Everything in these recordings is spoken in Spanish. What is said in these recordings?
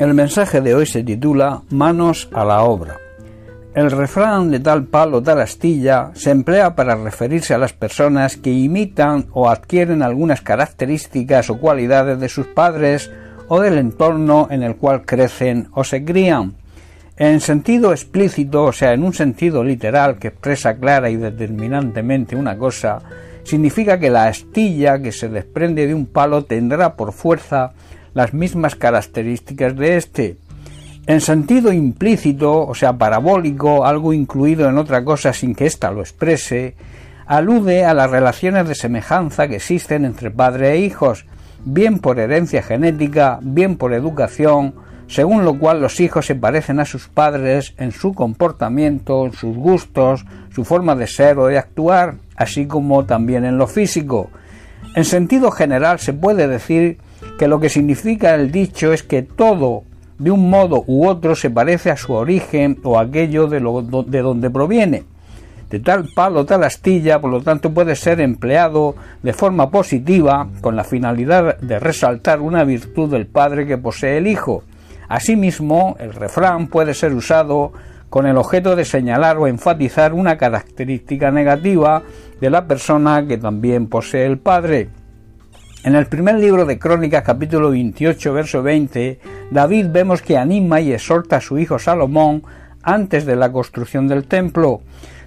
El mensaje de hoy se titula Manos a la obra. El refrán de tal palo tal astilla se emplea para referirse a las personas que imitan o adquieren algunas características o cualidades de sus padres o del entorno en el cual crecen o se crían. En sentido explícito, o sea, en un sentido literal que expresa clara y determinantemente una cosa, significa que la astilla que se desprende de un palo tendrá por fuerza las mismas características de éste. En sentido implícito, o sea, parabólico, algo incluido en otra cosa sin que ésta lo exprese, alude a las relaciones de semejanza que existen entre padre e hijos, bien por herencia genética, bien por educación, según lo cual los hijos se parecen a sus padres en su comportamiento, en sus gustos, su forma de ser o de actuar, así como también en lo físico. En sentido general se puede decir que lo que significa el dicho es que todo, de un modo u otro, se parece a su origen o aquello de, lo, de donde proviene. De tal palo, tal astilla, por lo tanto, puede ser empleado de forma positiva con la finalidad de resaltar una virtud del padre que posee el hijo. Asimismo, el refrán puede ser usado con el objeto de señalar o enfatizar una característica negativa de la persona que también posee el padre. En el primer libro de Crónicas, capítulo 28, verso 20, David vemos que anima y exhorta a su hijo Salomón antes de la construcción del templo.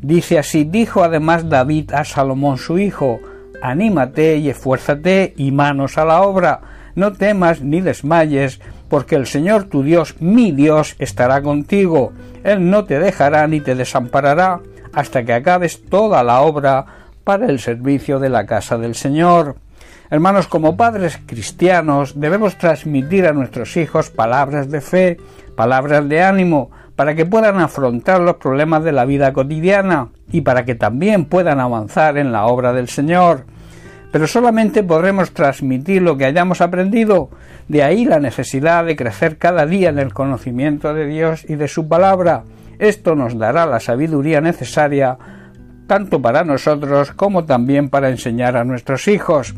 Dice así, dijo además David a Salomón su hijo, anímate y esfuérzate y manos a la obra, no temas ni desmayes, porque el Señor tu Dios, mi Dios, estará contigo, Él no te dejará ni te desamparará hasta que acabes toda la obra para el servicio de la casa del Señor. Hermanos, como padres cristianos debemos transmitir a nuestros hijos palabras de fe, palabras de ánimo, para que puedan afrontar los problemas de la vida cotidiana y para que también puedan avanzar en la obra del Señor. Pero solamente podremos transmitir lo que hayamos aprendido, de ahí la necesidad de crecer cada día en el conocimiento de Dios y de su palabra. Esto nos dará la sabiduría necesaria tanto para nosotros como también para enseñar a nuestros hijos.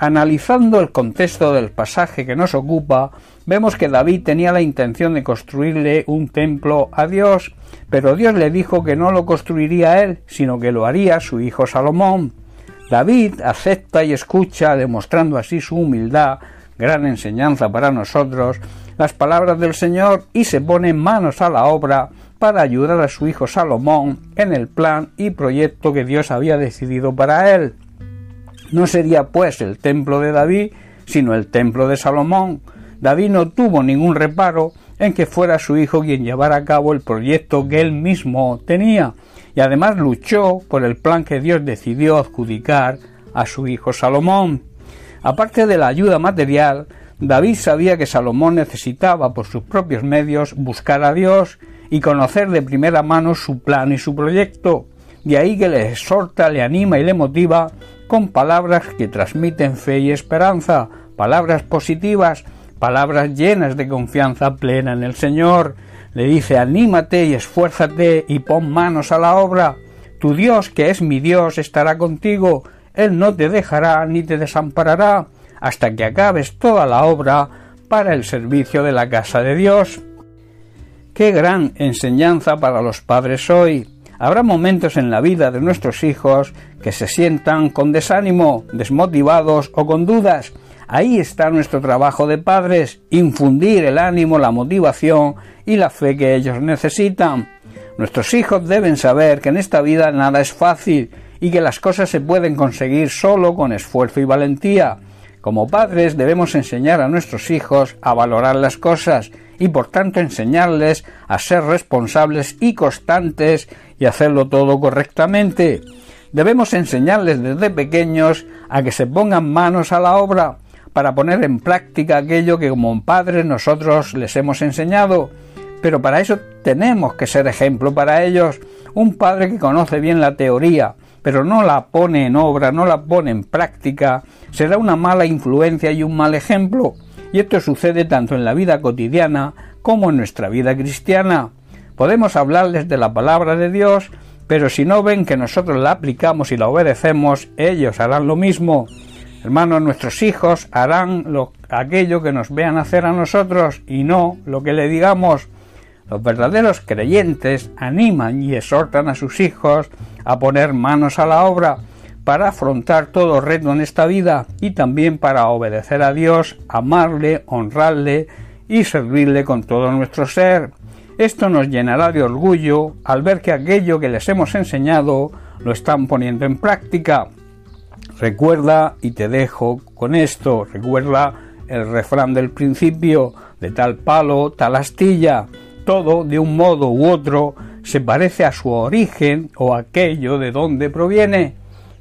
Analizando el contexto del pasaje que nos ocupa, vemos que David tenía la intención de construirle un templo a Dios, pero Dios le dijo que no lo construiría él, sino que lo haría su hijo Salomón. David acepta y escucha, demostrando así su humildad, gran enseñanza para nosotros, las palabras del Señor y se pone manos a la obra para ayudar a su hijo Salomón en el plan y proyecto que Dios había decidido para él. No sería pues el templo de David, sino el templo de Salomón. David no tuvo ningún reparo en que fuera su hijo quien llevara a cabo el proyecto que él mismo tenía, y además luchó por el plan que Dios decidió adjudicar a su hijo Salomón. Aparte de la ayuda material, David sabía que Salomón necesitaba por sus propios medios buscar a Dios y conocer de primera mano su plan y su proyecto. De ahí que le exhorta, le anima y le motiva con palabras que transmiten fe y esperanza, palabras positivas, palabras llenas de confianza plena en el Señor. Le dice, anímate y esfuérzate y pon manos a la obra. Tu Dios, que es mi Dios, estará contigo. Él no te dejará ni te desamparará hasta que acabes toda la obra para el servicio de la casa de Dios. Qué gran enseñanza para los padres hoy. Habrá momentos en la vida de nuestros hijos que se sientan con desánimo, desmotivados o con dudas. Ahí está nuestro trabajo de padres, infundir el ánimo, la motivación y la fe que ellos necesitan. Nuestros hijos deben saber que en esta vida nada es fácil y que las cosas se pueden conseguir solo con esfuerzo y valentía. Como padres debemos enseñar a nuestros hijos a valorar las cosas y por tanto enseñarles a ser responsables y constantes y hacerlo todo correctamente. Debemos enseñarles desde pequeños a que se pongan manos a la obra para poner en práctica aquello que como padres nosotros les hemos enseñado. Pero para eso tenemos que ser ejemplo para ellos. Un padre que conoce bien la teoría, pero no la pone en obra, no la pone en práctica, será una mala influencia y un mal ejemplo. Y esto sucede tanto en la vida cotidiana como en nuestra vida cristiana. Podemos hablarles de la palabra de Dios, pero si no ven que nosotros la aplicamos y la obedecemos, ellos harán lo mismo. Hermanos, nuestros hijos harán lo, aquello que nos vean hacer a nosotros y no lo que le digamos. Los verdaderos creyentes animan y exhortan a sus hijos a poner manos a la obra para afrontar todo reto en esta vida y también para obedecer a Dios, amarle, honrarle y servirle con todo nuestro ser. Esto nos llenará de orgullo al ver que aquello que les hemos enseñado lo están poniendo en práctica. Recuerda, y te dejo con esto, recuerda el refrán del principio, de tal palo, tal astilla, todo de un modo u otro se parece a su origen o aquello de donde proviene.